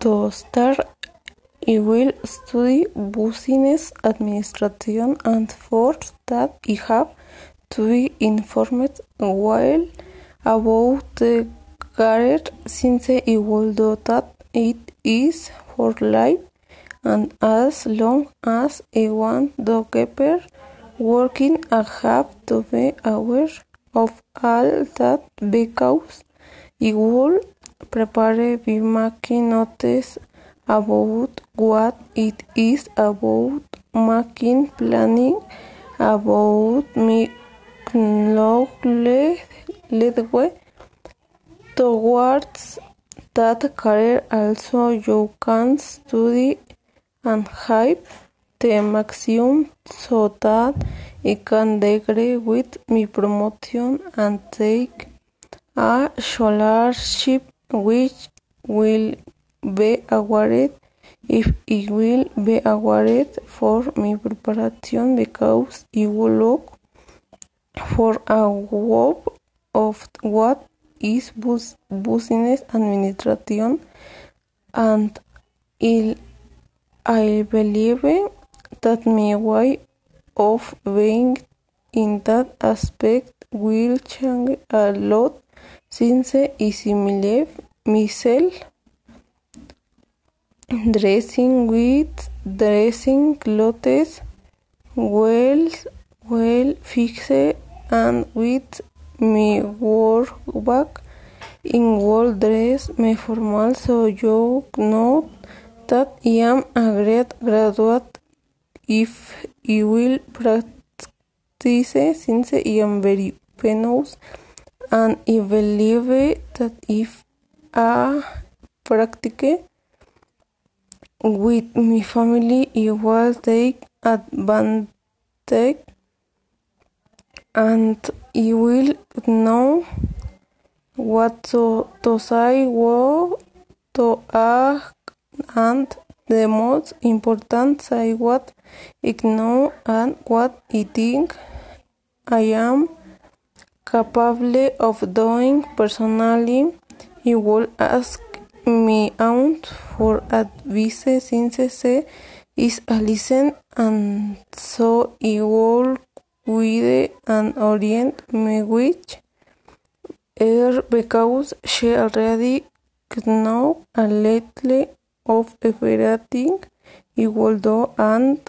to start I will study business administration and for that I have to be informed well about the career since I will do that it is for life and as long as I want to keep working I have to be aware of all that because I will prepare by making notes about what it is about making planning about my knowledge towards that career also you can study and have the maximum so that I can degree with my promotion and take a scholarship which will be awarded if I will be awarded for my preparation because I will look for a job of what is business administration and I believe that my way of being in that aspect will change a lot since I simulate myself dressing with dressing clothes well well fixed and with my work bag in well dressed my formal so you know that I am a great graduate. If I will practice since I am very famous and I believe that if I practice with my family I was take advantage and I will know what to say what to ask and the most important say what I know and what I think I am capable of doing personally I will ask my aunt for advice since she is a listen and so I will guide and orient me with her because she already knows a little of everything I will do and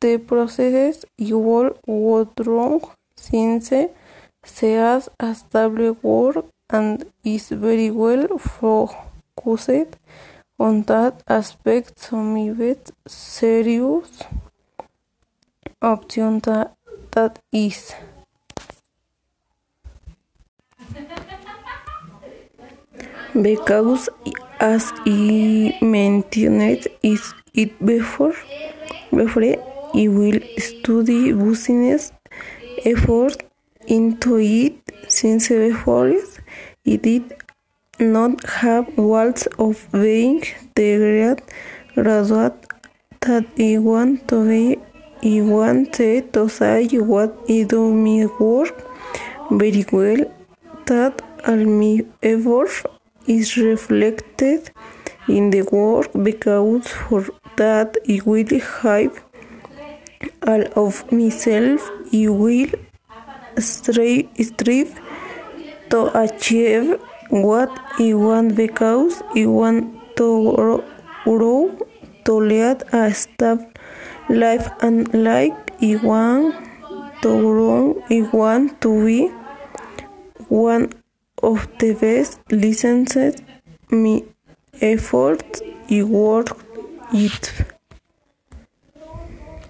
the process I will go since she has a stable work and is very well focused on that aspect. So my best serious option that is. Because as I mentioned it before I will study business effort into it since before I did not have goals of being. The great graduate that I want to be I wanted to say what I do my work. Very well that all my effort is reflected in the work because for that I will have all of myself. I will strive to achieve what I want because I want to grow to lead a stable life and like I want to grow I want to be one of the best listeners my effort I work it